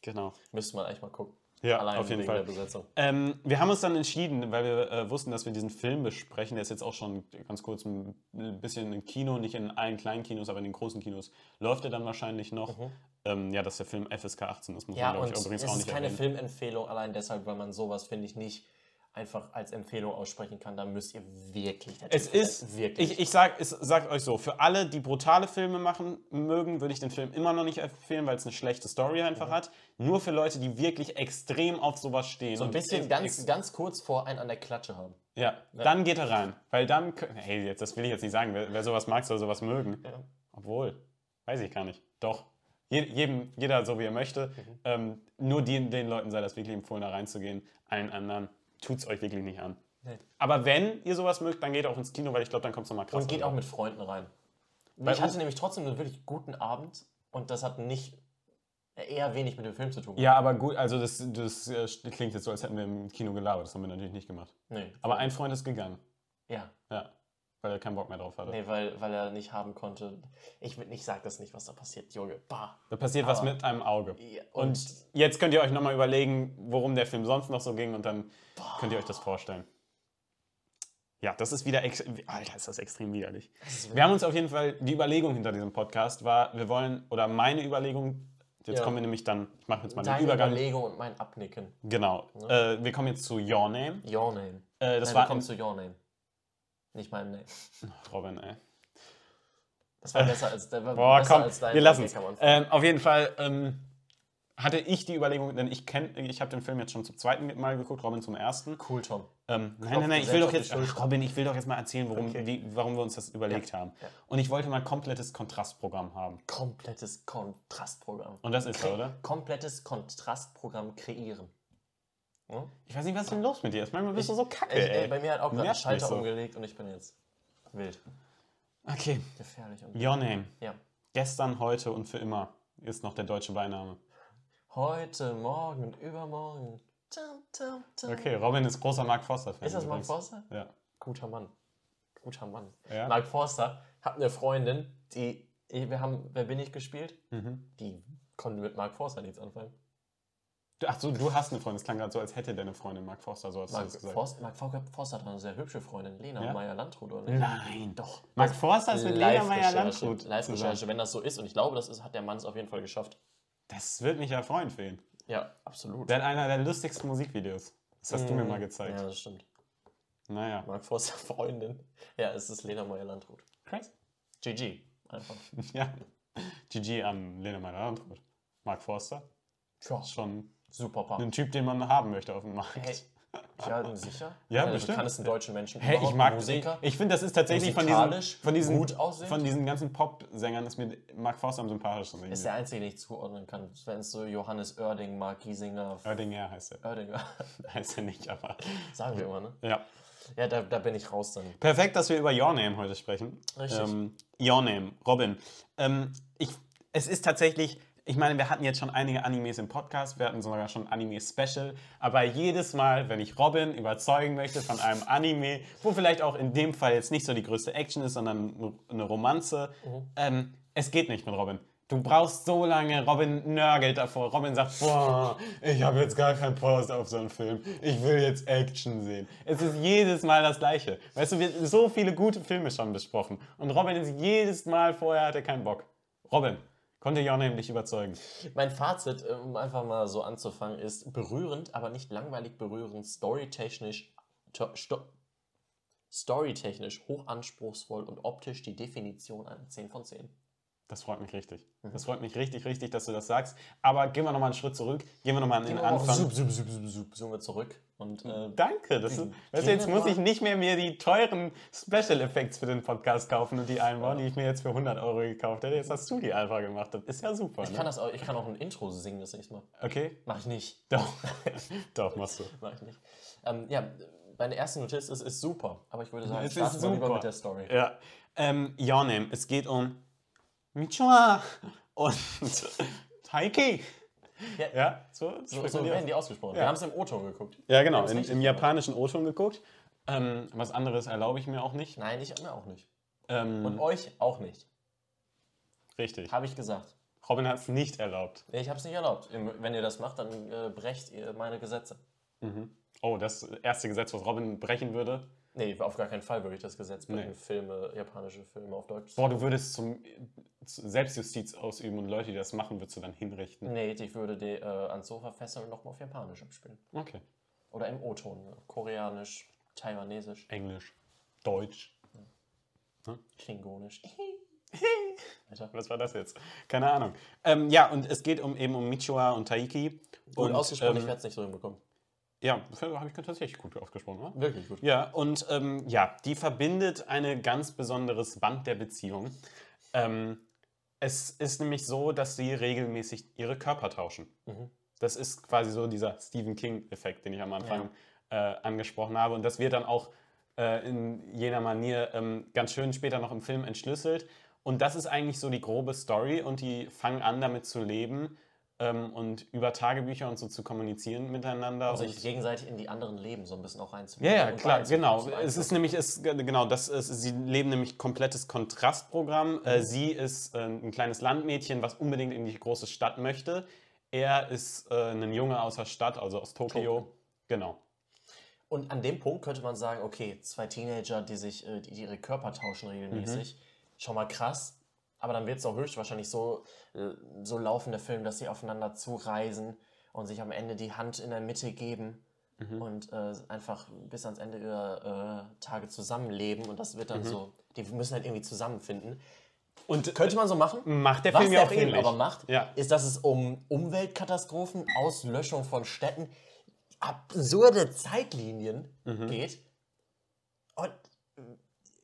Genau. Müsste man eigentlich mal gucken. Ja, Allein auf jeden wegen Fall. der Besetzung. Ähm, wir haben uns dann entschieden, weil wir äh, wussten, dass wir diesen Film besprechen. Der ist jetzt auch schon ganz kurz ein bisschen im Kino, nicht in allen kleinen Kinos, aber in den großen Kinos läuft er dann wahrscheinlich noch. Ähm, ja, dass der Film FSK 18 ist, muss Mhm. Ja, man, glaube und ich, übrigens es auch ist nicht keine erwähnen. Filmempfehlung, allein deshalb, weil man sowas, finde ich, nicht einfach als Empfehlung aussprechen kann. Da müsst ihr wirklich. Es ist, wirklich. ich, ich sag, es sagt euch so, für alle, die brutale Filme machen mögen, würde ich den Film immer noch nicht empfehlen, weil es eine schlechte Story einfach hat. Nur für Leute, die wirklich extrem auf sowas stehen. so ein bisschen ganz, ganz kurz vor einen an der Klatsche haben. Ja, dann geht er rein. Weil dann, hey, jetzt, das will ich jetzt nicht sagen, wer, wer sowas mag, soll sowas mögen. Ja. Obwohl, weiß ich gar nicht. Doch. Je, jedem, jeder so wie er möchte. Ähm, nur den, den Leuten sei das wirklich empfohlen, da reinzugehen. Allen anderen tut es euch wirklich nicht an. Nee. Aber wenn ihr sowas mögt, dann geht auch ins Kino, weil ich glaube, dann kommt es nochmal krass. Und geht auch mit Freunden rein. Bei ich hatte nämlich trotzdem einen wirklich guten Abend und das hat nicht eher wenig mit dem Film zu tun. Ja, aber gut, also das, das äh, klingt jetzt so, als hätten wir im Kino gelabert. Das haben wir natürlich nicht gemacht. Nee. Aber ein Freund ist gegangen. Ja. Ja. Weil er keinen Bock mehr drauf hatte. Nee, weil, weil er nicht haben konnte. Ich, ich sag das nicht, was da passiert, Junge. Bah. Da passiert was Aber- mit einem Auge. Ja, Und und jetzt könnt ihr euch nochmal überlegen, worum der Film sonst noch so ging und dann könnt ihr euch das vorstellen. Ja, das ist wieder, Alter, ist das extrem widerlich. ist Wir haben uns auf jeden Fall, die Überlegung hinter diesem Podcast war, wir wollen, oder meine Überlegung, jetzt Ja. kommen wir nämlich dann, ich mache jetzt mal den deine Übergang. Überlegung und mein Abnicken. Genau. Äh, wir kommen jetzt zu Your Name. Your Name. Äh, das Nein, war wir kommen zu Your Name. Nicht meinem Name. Robin, ey. Das war besser als, der war Boah, besser komm, als dein wir lassen es. Ähm, auf jeden Fall ähm, hatte ich die Überlegung, denn ich kenne, ich habe den Film jetzt schon zum zweiten Mal geguckt, Robin zum ersten. Cool, Tom. Ähm, nein, nein, nein, ich will doch jetzt, ach, Robin, ich will doch jetzt mal erzählen, worum, Okay. wie, warum wir uns das überlegt haben. ja. Und ich wollte mal komplettes Kontrastprogramm haben. Komplettes Kontrastprogramm. Und das ist er, oder? Komplettes Kontrastprogramm kreieren. Hm? Ich weiß nicht, was ist denn los mit dir? ist? Manchmal bist du so kacke, ey, ey. bei mir hat auch gerade ein Schalter so. umgelegt und ich bin jetzt wild. Okay, Gefährlich. Und Your Name. ja. Gestern, heute und für immer ist noch der deutsche Beiname. Heute, morgen und übermorgen. Tum, tum, tum. Okay, Robin ist großer Mark Forster-Fan. Ist das Mark. Forster? Ja. Guter Mann. Guter Mann. Ja? Mark Forster hat eine Freundin, die. Wir haben Wer bin ich gespielt? Mhm. Die konnte mit Mark Forster nichts anfangen. Du- Ach so, du hast eine Freundin. Es klang gerade so, als hätte deine Freundin Mark Forster, so hast du Mark, das gesagt. Forster, Mark Forster- hat eine sehr hübsche Freundin, Lena Ja? Meyer-Landrut, oder nicht? Nein. Doch. Mark Forster ist mit Lena Meyer-Landrut. Live-Recherche, wenn das so ist, und ich glaube, das ist, hat der Mann es auf jeden Fall geschafft. Das wird mich ja freuen für ihn. Ja, absolut. Der hat einer der lustigsten Musikvideos. Das hast du mir mal gezeigt. Ja, das stimmt. Naja. Mark Forster Freundin. Ja, es ist Lena Meyer-Landrut. Crazy. GG. Einfach. Ja. GG an Lena Meyer-Landrut. Mark Forster. Ist schon super Paar. ein Typ, den man haben möchte auf dem Markt. Hey, ja, sicher? Ja, Einer bestimmt. der bekanntesten deutschen Menschen Hey, ich mag Musiker. Ich, ich finde, das ist tatsächlich von diesen, von diesen, gut von diesen ganzen Pop-Sängern ist mir Mark Forster am sympathischsten. ist der einzige, den ich zuordnen kann. Wenn es so Johannes Oerding, Mark Giesinger, Oerdinger heißt er. Oerdinger, Heißt er nicht, aber. sagen wir immer, ne? Ja. Ja, da, da bin ich raus dann. Perfekt, dass wir über Your Name heute sprechen. Richtig. Ähm, Your Name, Robin. Ähm, ich, es ist tatsächlich, ich meine, wir hatten jetzt schon einige Animes im Podcast, wir hatten sogar schon Anime-Special, aber jedes Mal, wenn ich Robin überzeugen möchte von einem Anime, wo vielleicht auch in dem Fall jetzt nicht so die größte Action ist, sondern eine Romanze, ähm, es geht nicht mit Robin. Du brauchst so lange, Robin nörgelt davor. Robin sagt, boah, ich habe jetzt gar keinen Post auf so einen Film. Ich will jetzt Action sehen. Es ist jedes Mal das Gleiche. Weißt du, wir haben so viele gute Filme schon besprochen. Und Robin ist jedes Mal vorher, hat er keinen Bock. Robin, konnte Your Name dich überzeugen? Mein Fazit, um einfach mal so anzufangen, ist berührend, aber nicht langweilig berührend, storytechnisch, to- sto storytechnisch hochanspruchsvoll und optisch die Definition einer 10 von 10. Das freut mich richtig. Mhm. Das freut mich richtig, richtig, dass du das sagst. Aber gehen wir nochmal einen Schritt zurück. Gehen wir nochmal an den Anfang. Sup, sup, sup, sup, sup, zoomen wir zurück. Und äh, Danke. Das ist, weißt jetzt muss ich nicht mehr mir die teuren Special Effects für den Podcast kaufen und die einbauen, die ich mir jetzt für 100 Euro gekauft hätte. Jetzt hast du die einfach gemacht. Das ist ja super. ich, Ne? kann das auch, ich kann auch ein Intro singen das nächste Mal. Okay? Mach ich nicht. Doch. Doch, machst du. Mach ich nicht. Ähm, ja, meine erste Notiz ist, ist super, aber ich würde sagen, Es starten ist wir lieber super. mit der Story. Ja. Ähm, Your Name. Es geht um Michua und Taiki. Ja, Ja, so, So, so werden die ausgesprochen. Ja. Wir haben es im O-Ton geguckt. Ja, genau. In, Im japanischen O-Ton geguckt. Ähm, was anderes erlaube ich mir auch nicht. Nein, ich mir auch nicht. Ähm, Und euch auch nicht. richtig. Habe ich gesagt. Robin hat es nicht erlaubt. Nee, ich habe es nicht erlaubt. Wenn ihr das macht, dann äh, brecht ihr meine Gesetze. Oh, das erste Gesetz, was Robin brechen würde. Nee, auf gar keinen Fall würde ich das Gesetz brechen, Nee. Filme, japanische Filme auf Deutsch. Boah, du würdest zum zu Selbstjustiz ausüben und Leute, die das machen, würdest du dann hinrichten. Nee, ich würde die äh, ans Sofa fesseln und nochmal auf Japanisch abspielen. Okay. Oder im O-Ton. ne? Koreanisch, Taiwanesisch, Englisch, Deutsch. Klingonisch. Weiter. Was war das jetzt? Keine Ahnung. Ähm, ja, und es geht um, eben um Michua und Taiki. Gut und, ausgesprochen, ich ähm, werde es nicht so hinbekommen. Ja, habe ich tatsächlich gut ausgesprochen, oder? Wirklich gut. Ja, und ähm, ja, die verbindet ein ganz besonderes Band der Beziehung. Ähm, es ist nämlich so, dass sie regelmäßig ihre Körper tauschen. Das ist quasi so dieser Stephen King-Effekt, den ich am Anfang äh, angesprochen habe. Und das wird dann auch äh, in jener Manier ähm, ganz schön später noch im Film entschlüsselt. Und das ist eigentlich so die grobe Story und die fangen an, damit zu leben ähm, und über Tagebücher und so zu kommunizieren miteinander. Also sich gegenseitig in die anderen Leben so ein bisschen auch ja, reinzunehmen. ja, und klar, genau. Es ist nämlich, es, genau, das ist, sie leben nämlich komplettes Kontrastprogramm. Äh, sie ist äh, ein kleines Landmädchen, was unbedingt in die große Stadt möchte. Er ist äh, ein Junge aus der Stadt, also aus Tokio. Tokio. Genau. Und an dem Punkt könnte man sagen, okay, zwei Teenager, die sich äh, die ihre Körper tauschen regelmäßig, schon mal krass. Aber dann wird es auch höchstwahrscheinlich so, äh, so laufen, der Film, dass sie aufeinander zureisen und sich am Ende die Hand in der Mitte geben und äh, einfach bis ans Ende ihrer äh, Tage zusammenleben. Und das wird dann so, die müssen halt irgendwie zusammenfinden. Und Könnte man so machen? macht der Was Film ja der auch Film ähnlich. aber macht, Ja. ist, dass es um Umweltkatastrophen, Auslöschung von Städten, absurde Zeitlinien Mhm. geht und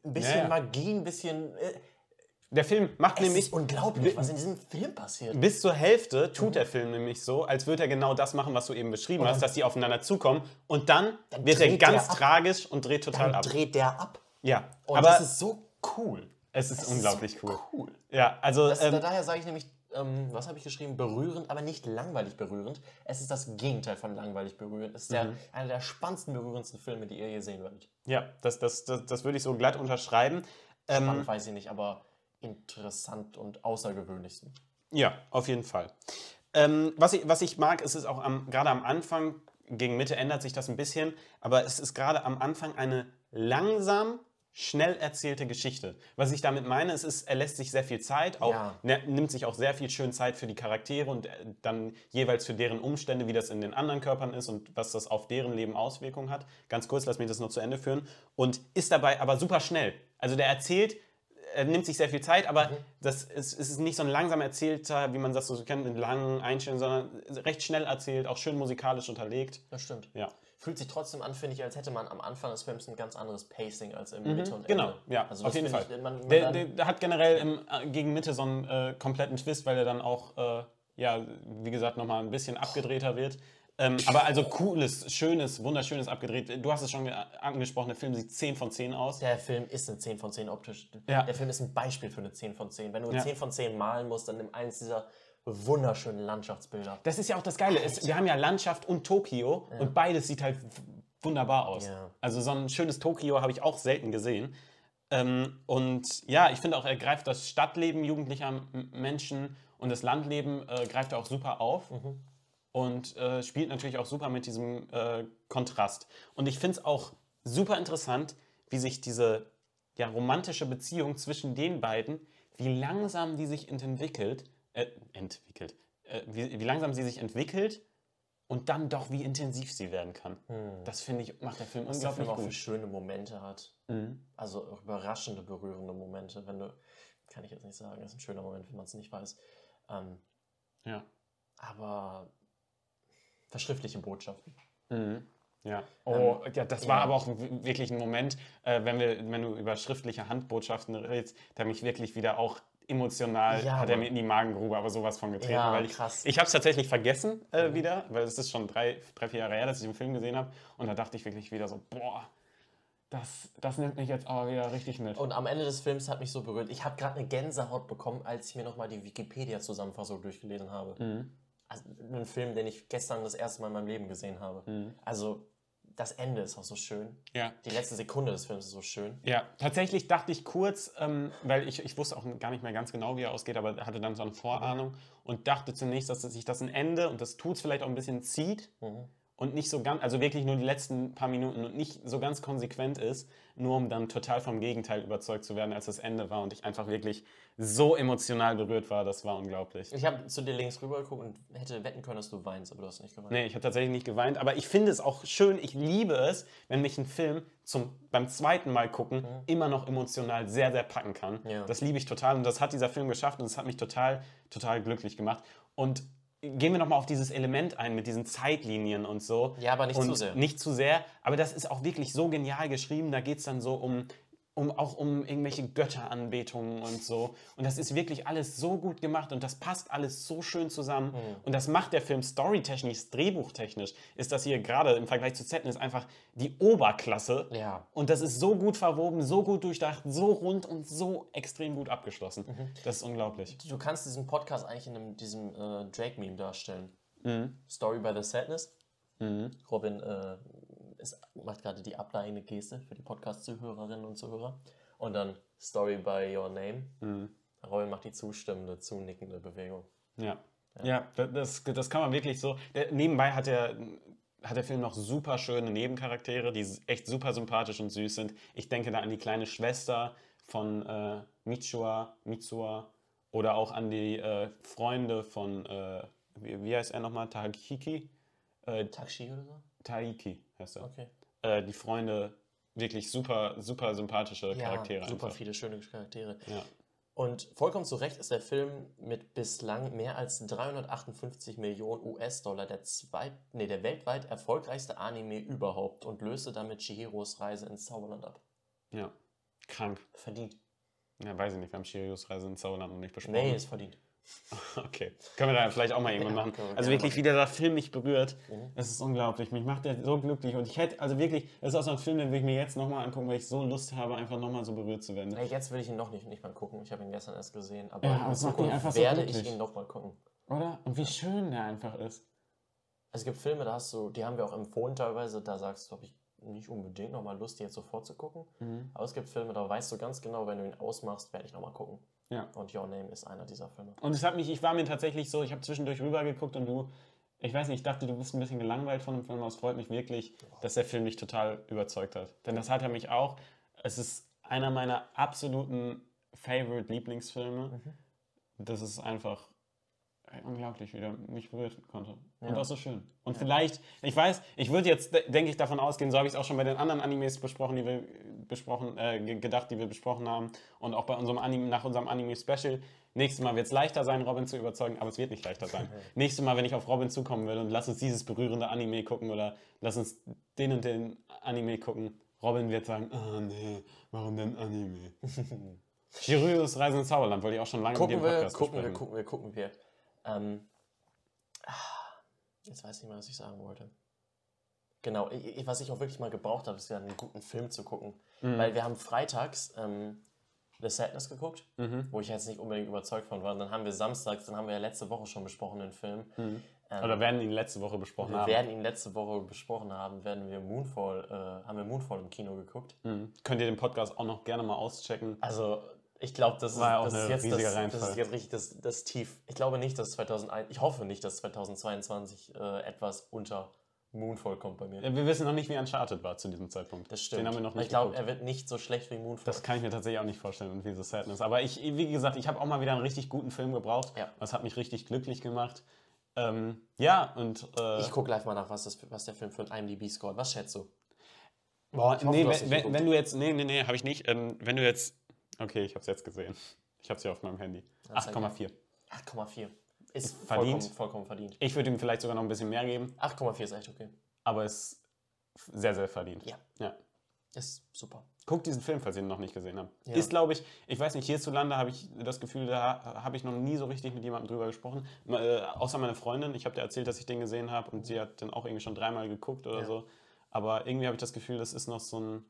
ein bisschen Ja, ja. Magie, ein bisschen. Der Film macht es nämlich ist unglaublich, was in diesem Film passiert. bis zur Hälfte tut der Film nämlich so, als würde er genau das machen, was du eben beschrieben hast, dass die aufeinander zukommen. Und dann, Dann wird er ganz tragisch und dreht total Dann ab. dreht der ab. Ja, Und aber das ist so cool. es ist Es unglaublich so cool. cool. Ja, also Das, ähm, da, daher sage ich nämlich, ähm, was habe ich geschrieben? Berührend, aber nicht langweilig berührend. Es ist das Gegenteil von langweilig berührend. Es ist der, Mhm. einer der spannendsten, berührendsten Filme, die ihr je sehen werdet. Ja, das, das, das, das würde ich so glatt unterschreiben. Ähm, Spannend weiß ich nicht, aber interessant und außergewöhnlichsten. ja, auf jeden Fall. Ähm, was, ich, was ich mag, ist es auch am, gerade am Anfang, gegen Mitte ändert sich das ein bisschen, aber es ist gerade am Anfang eine langsam, schnell erzählte Geschichte. Was ich damit meine, es ist, er lässt sich sehr viel Zeit, auch, Ja. ne, nimmt sich auch sehr viel schön Zeit für die Charaktere und äh, dann jeweils für deren Umstände, wie das in den anderen Körpern ist und was das auf deren Leben Auswirkungen hat. Ganz kurz, lass mich das noch zu Ende führen. Und ist dabei aber super schnell. Also der erzählt, er nimmt sich sehr viel Zeit, aber das ist, es ist nicht so ein langsam erzählter, wie man das so kennt, mit langen Einstellungen, sondern recht schnell erzählt, auch schön musikalisch unterlegt. Das stimmt. Ja. Fühlt sich trotzdem an, finde ich, als hätte man am Anfang des Films ein ganz anderes Pacing als im Mitte und Genau, Ende. ja, Also auf jeden Fall. Ich, man, man der, der, der hat generell im, äh, gegen Mitte so einen äh, kompletten Twist, weil er dann auch, äh, ja, wie gesagt, nochmal ein bisschen abgedrehter wird. Ähm, aber also cooles, schönes, wunderschönes abgedreht. Du hast es schon ge- angesprochen, der Film sieht 10 von 10 aus. der Film ist eine 10 von 10 optisch. Ja. Der Film ist ein Beispiel für eine 10 von 10. Wenn du Ja. 10 von 10 malen musst, dann nimm eins dieser wunderschönen Landschaftsbilder. Das ist ja auch das Geile. Es, wir haben ja Landschaft und Tokio und beides sieht halt wunderbar aus. Ja. Also so ein schönes Tokio habe ich auch selten gesehen. Ähm, und ja, ich finde auch, er greift das Stadtleben jugendlicher Menschen und das Landleben äh, greift er auch super auf. Mhm. Und äh, spielt natürlich auch super mit diesem äh, Kontrast. Und ich finde es auch super interessant, wie sich diese ja, romantische Beziehung zwischen den beiden, wie langsam die sich entwickelt, äh, entwickelt, äh, wie, wie langsam sie sich entwickelt und dann doch wie intensiv sie werden kann. Das finde ich, macht der Film Was der unglaublich Film auch für gut. schöne Momente hat. Mhm. Also auch überraschende, berührende Momente. Wenn du, kann ich jetzt nicht sagen, das ist ein schöner Moment, wenn man es nicht weiß. Ähm, Ja. aber verschriftliche Botschaften. Mhm. Ja. Oh, ja, das war ja. aber auch wirklich ein Moment, äh, wenn, wir, wenn du über schriftliche Handbotschaften redest, der mich wirklich wieder auch emotional, Ja, hat er mir in die Magengrube aber sowas von getreten. Ja, weil ich, krass. Ich habe es tatsächlich vergessen äh, wieder, weil es ist schon drei, drei, vier Jahre her, dass ich den Film gesehen habe. Und da dachte ich wirklich wieder so, boah, das, das nimmt mich jetzt aber wieder richtig mit. Und am Ende des Films hat mich so berührt. Ich habe gerade eine Gänsehaut bekommen, als ich mir nochmal die Wikipedia-Zusammenfassung durchgelesen habe. Mhm. Also ein Film, den ich gestern das erste Mal in meinem Leben gesehen habe. Mhm. Also das Ende ist auch so schön. Ja. Die letzte Sekunde des Films ist so schön. Ja, tatsächlich dachte ich kurz, ähm, weil ich, ich wusste auch gar nicht mehr ganz genau, wie er ausgeht, aber hatte dann so eine Vorahnung und dachte zunächst, dass sich das ein Ende, und das tut es vielleicht auch ein bisschen, zieht und nicht so ganz, also wirklich nur die letzten paar Minuten und nicht so ganz konsequent ist, nur um dann total vom Gegenteil überzeugt zu werden, als das Ende war und ich einfach wirklich so emotional berührt war, das war unglaublich. Ich habe zu dir links rüber geguckt und hätte wetten können, dass du weinst, aber du hast nicht geweint. Nee, ich habe tatsächlich nicht geweint, aber ich finde es auch schön, ich liebe es, wenn mich ein Film zum, beim zweiten Mal gucken immer noch emotional sehr, sehr packen kann. Ja. Das liebe ich total und das hat dieser Film geschafft und es hat mich total, total glücklich gemacht. Und gehen wir nochmal auf dieses Element ein mit diesen Zeitlinien und so. Ja, aber nicht und zu sehr. Nicht zu sehr, aber das ist auch wirklich so genial geschrieben, da geht es dann so um um, auch um irgendwelche Götteranbetungen und so. Und das ist wirklich alles so gut gemacht und das passt alles so schön zusammen. Mhm. Und das macht der Film storytechnisch, drehbuchtechnisch, ist das hier gerade im Vergleich zu Zetten ist einfach die Oberklasse. Ja. Und das ist so gut verwoben, so gut durchdacht, so rund und so extrem gut abgeschlossen. Mhm. Das ist unglaublich. Du kannst diesen Podcast eigentlich in einem, diesem äh, Drake-Meme darstellen. Story by the Sadness. Robin äh, ist, macht gerade die ableitende Geste für die Podcast-Zuhörerinnen und Zuhörer. Und dann Story by Your Name. Robin macht die zustimmende, zunickende Bewegung. Ja. Ja, da- das, das kann man wirklich so. Der, nebenbei hat der, hat der Film noch super schöne Nebencharaktere, die echt super sympathisch und süß sind. Ich denke da an die kleine Schwester von äh, Michua, Mitsua oder auch an die äh, Freunde von, äh, wie, wie heißt er nochmal? Tahiki? Äh, Taxi oder so? Taiki heißt er. Okay. Äh, die Freunde, wirklich super, super sympathische Charaktere. Ja, super einfach. viele schöne Charaktere. Ja. Und vollkommen zu Recht ist der Film mit bislang mehr als 358 Millionen US-Dollar der, zweit, nee, der weltweit erfolgreichste Anime überhaupt und löste damit Chihiros Reise ins Zauberland ab. ja, krank. Verdient. Ja, weiß ich nicht, wir haben Shirios Reise ins Zauberland noch nicht besprochen. Nee, ist verdient. Okay. Können wir da vielleicht auch mal irgendwann Ja, machen. wir Also wirklich, wie der Film mich berührt. Mhm. Das ist unglaublich. Mich macht der so glücklich. Und ich hätte, also wirklich, das ist auch so ein Film, den will ich mir jetzt nochmal angucken, weil ich so Lust habe, einfach nochmal so berührt zu werden. Nee, jetzt will ich ihn noch nicht, nicht mal gucken. Ich habe ihn gestern erst gesehen. Aber Ja, es macht einfach so werde ich glücklich. ihn noch mal gucken. Oder? Und wie schön der einfach ist. Es gibt Filme, da hast du, die haben wir auch empfohlen teilweise, da sagst du, habe ich nicht unbedingt nochmal Lust, die jetzt sofort zu gucken. Mhm. Aber es gibt Filme, da weißt du ganz genau, wenn du ihn ausmachst, werde ich nochmal gucken. Ja. Und Your Name ist einer dieser Filme. Und es hat mich, ich war mir tatsächlich so, ich habe zwischendurch rübergeguckt und du, ich weiß nicht, ich dachte, du bist ein bisschen gelangweilt von dem Film, aber es freut mich wirklich, dass der Film mich total überzeugt hat. Denn das hat er mich auch. Es ist einer meiner absoluten Favorite-Lieblingsfilme. Das ist einfach unglaublich, wie der mich berühren konnte. Und Ja. auch so schön. Und vielleicht, ich weiß, ich würde jetzt, de- denke ich, davon ausgehen, so habe ich es auch schon bei den anderen Animes besprochen, die wir besprochen, äh, ge- gedacht, die wir besprochen haben. Und auch bei unserem Anime, nach unserem Anime-Special. Nächstes Mal wird es leichter sein, Robin zu überzeugen, aber es wird nicht leichter sein. Nächstes Mal, wenn ich auf Robin zukommen will und lass uns dieses berührende Anime gucken oder lass uns den und den Anime gucken, Robin wird sagen, ah nee, warum denn Anime? Shiryus Reise ins Zauberland wollte ich auch schon lange Gucken mit dem wir, Podcast gucken wir, besprechen. gucken wir, gucken wir. Ähm, ah, jetzt weiß ich nicht mehr, was ich sagen wollte. Genau, ich, was ich auch wirklich mal gebraucht habe, ist ja einen guten Film zu gucken. Mhm. Weil wir haben freitags ähm, The Sadness geguckt, Mhm. wo ich jetzt nicht unbedingt überzeugt von war. Und dann haben wir samstags, dann haben wir ja letzte Woche schon besprochen den Film. Ähm, Oder werden ihn letzte Woche besprochen wir haben. werden ihn letzte Woche besprochen haben, werden wir Moonfall, äh, haben wir Moonfall im Kino geguckt. Mhm. Könnt ihr den Podcast auch noch gerne mal auschecken. Also, ich glaube, das, ja auch das, ist jetzt das, das jetzt richtig das, das Tief. Ich glaube nicht, dass 2001, ich hoffe nicht, dass 2022 äh, etwas unter Moonfall kommt bei mir. Wir wissen noch nicht, wie Uncharted war zu diesem Zeitpunkt. Das stimmt. Den haben wir noch nicht ich glaube, er wird nicht so schlecht wie Moonfall. Das kann ich mir tatsächlich auch nicht vorstellen und wie so Sadness. Aber ich, wie gesagt, ich habe auch mal wieder einen richtig guten Film gebraucht. Ja. Das hat mich richtig glücklich gemacht. Ähm, ja, und. Äh, ich gucke live mal nach, was, das, was der Film für ein IMDb scored. Was schätzt du? boah, ich hoffe, nee, du hast wenn, wenn du jetzt. Nee, nee, nee, habe ich nicht. Ähm, wenn du jetzt. Okay, ich habe es jetzt gesehen. Ich habe es hier auf meinem Handy. Das ist 8,4. 8,4. Ist verdient. Vollkommen, vollkommen verdient. Ich würde ihm vielleicht sogar noch ein bisschen mehr geben, 8,4 ist echt okay. aber es ist sehr, sehr verdient. Ja. ja. Ist super. Guckt diesen Film, falls ihr ihn noch nicht gesehen habt. Ja. Ist, glaube ich, ich weiß nicht, hierzulande habe ich das Gefühl, da habe ich noch nie so richtig mit jemandem drüber gesprochen. Äh, außer meine Freundin. Ich habe dir erzählt, dass ich den gesehen habe und sie hat den auch irgendwie schon dreimal geguckt oder Ja. so. Aber irgendwie habe ich das Gefühl, das ist noch so ein.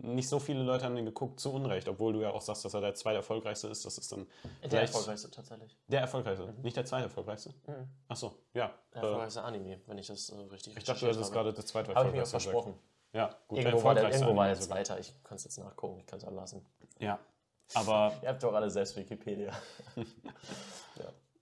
Nicht so viele Leute haben den geguckt, zu Unrecht, obwohl du ja auch sagst, dass er der zweiterfolgreichste ist. Das ist dann Der erfolgreichste tatsächlich. der erfolgreichste, nicht der zweiterfolgreichste. Mhm. Ach so, ja. Der Äh, erfolgreichste Anime, wenn ich das äh, richtig ich dachte, du hättest gerade der zweite Habe ich mir auch versprochen. Ja, gut, Irgendwo war der, irgendwo war der sogar. zweiter. Ich kann es jetzt nachgucken, ich kann es auch lassen. Ja, aber Ihr habt doch alle selbst Wikipedia.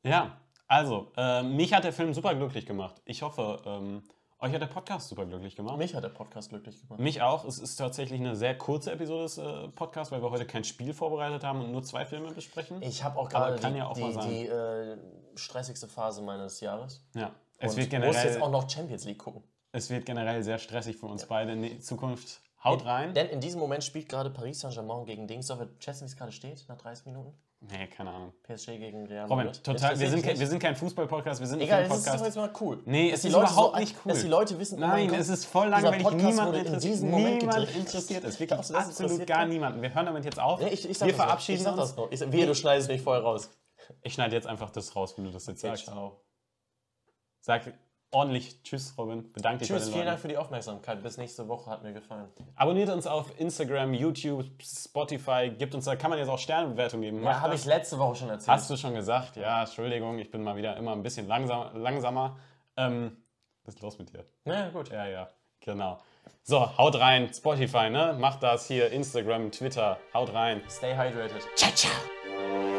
Ja, also, äh, mich hat der Film super glücklich gemacht. Ich hoffe, ähm, euch hat der Podcast super glücklich gemacht. Mich hat der Podcast glücklich gemacht. Mich auch. Es ist tatsächlich eine sehr kurze Episode des äh, Podcasts, weil wir heute kein Spiel vorbereitet haben und nur zwei Filme besprechen. Ich habe auch gerade die, ja auch die, die äh, stressigste Phase meines Jahres. ja, es Und wird, muss jetzt generell, auch noch Champions League gucken. es wird generell sehr stressig für uns beide in die Zukunft. Haut rein. Denn in diesem Moment spielt gerade Paris Saint-Germain gegen Dings. Soll wir schätzen, wie es gerade steht, nach 30 Minuten? Nee, keine Ahnung. PSG gegen Real Robin, Madrid. total, wir sind, kein, wir sind kein Fußball-Podcast, wir sind ein Egal, es ist doch jetzt mal cool. Nee, es ist Leute überhaupt so, nicht cool. Dass die Leute wissen, oh Nein, es ist voll langweilig. Podcast Niemand in interessiert, diesem Moment niemand interessiert es. Wirklich das absolut interessiert gar niemanden. Wir hören damit jetzt auf. Nee, ich, ich sag wir das verabschieden ich sag uns. das noch. Ich, wehe, du schneidest mich vorher raus. Ich schneide jetzt einfach das raus, wenn du das jetzt Okay, sagst. ciao. Sag ordentlich Tschüss, Robin. Bedanke dich Tschüss, bei den vielen Dank für die Aufmerksamkeit. Bis nächste Woche, hat mir gefallen. Abonniert uns auf Instagram, YouTube, Spotify. Gibt uns da, kann man jetzt auch Sternebewertung geben. Ja, habe ich letzte Woche schon erzählt. Hast du schon gesagt? Ja, Entschuldigung, ich bin mal wieder immer ein bisschen langsam, langsamer. Ähm, was ist los mit dir? Ja, gut. Ja, ja, genau. So, haut rein, Spotify, ne? Macht das hier, Instagram, Twitter, haut rein. Stay hydrated. Ciao, ciao.